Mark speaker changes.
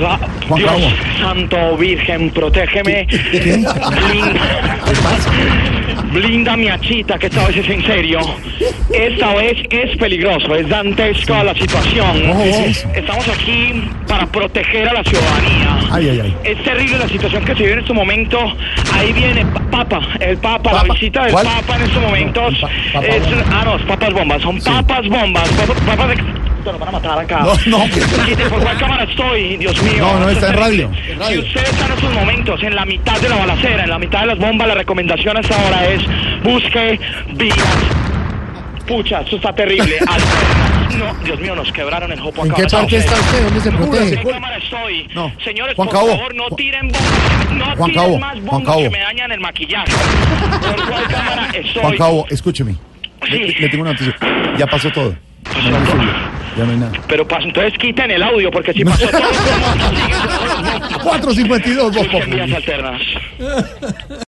Speaker 1: Juan
Speaker 2: Dios
Speaker 1: Cabo.
Speaker 2: santo, virgen, protégeme. Blinda, blinda mi achita, que esta vez es en serio. Esta vez es peligroso, es dantesca la situación.
Speaker 1: Ojo, ojo.
Speaker 2: Estamos aquí para proteger a la ciudadanía.
Speaker 1: Ay, ay, ay.
Speaker 2: Es terrible la situación que se vive en este momento. Ahí viene Pa- Papa, el Papa, la visita del
Speaker 1: ¿Cuál?
Speaker 2: Papa en estos momentos.
Speaker 1: Pa- Papa
Speaker 2: es,
Speaker 1: bomba.
Speaker 2: ah, no, es papas bombas, son papas bombas. Papas, papas de... Nos van a matar acá.
Speaker 1: No, no.
Speaker 2: ¿Por cuál cámara estoy? Dios mío.
Speaker 1: No, no, está en radio,
Speaker 2: terrible.
Speaker 1: en radio.
Speaker 2: Si usted está en estos momentos en la mitad de la balacera, en la mitad de las bombas, la recomendación hasta ahora es busque vías. Pucha, esto está terrible. No, Dios mío, nos quebraron el jopo
Speaker 3: ¿En qué parte está usted? ¿Dónde se protege?
Speaker 2: ¿En qué cámara estoy?
Speaker 1: No.
Speaker 2: Señores,
Speaker 1: Juan
Speaker 2: por
Speaker 1: Cabo.
Speaker 2: favor, no tiren bombas. No
Speaker 1: Juan
Speaker 2: tiren
Speaker 1: Cabo,
Speaker 2: más bombas que me dañan el maquillaje. ¿Por cuál cámara estoy?
Speaker 1: Juan Cabo, escúcheme.
Speaker 2: Sí.
Speaker 1: Le, le tengo una noticia. Ya pasó todo. No hay suyo. Ya no hay nada.
Speaker 2: Pero pas- entonces quiten el audio, porque si pasó todo... ¿cómo siguen todos los bombas?
Speaker 1: 452, Voz
Speaker 2: Busquen
Speaker 1: Populi.
Speaker 2: vías alternas.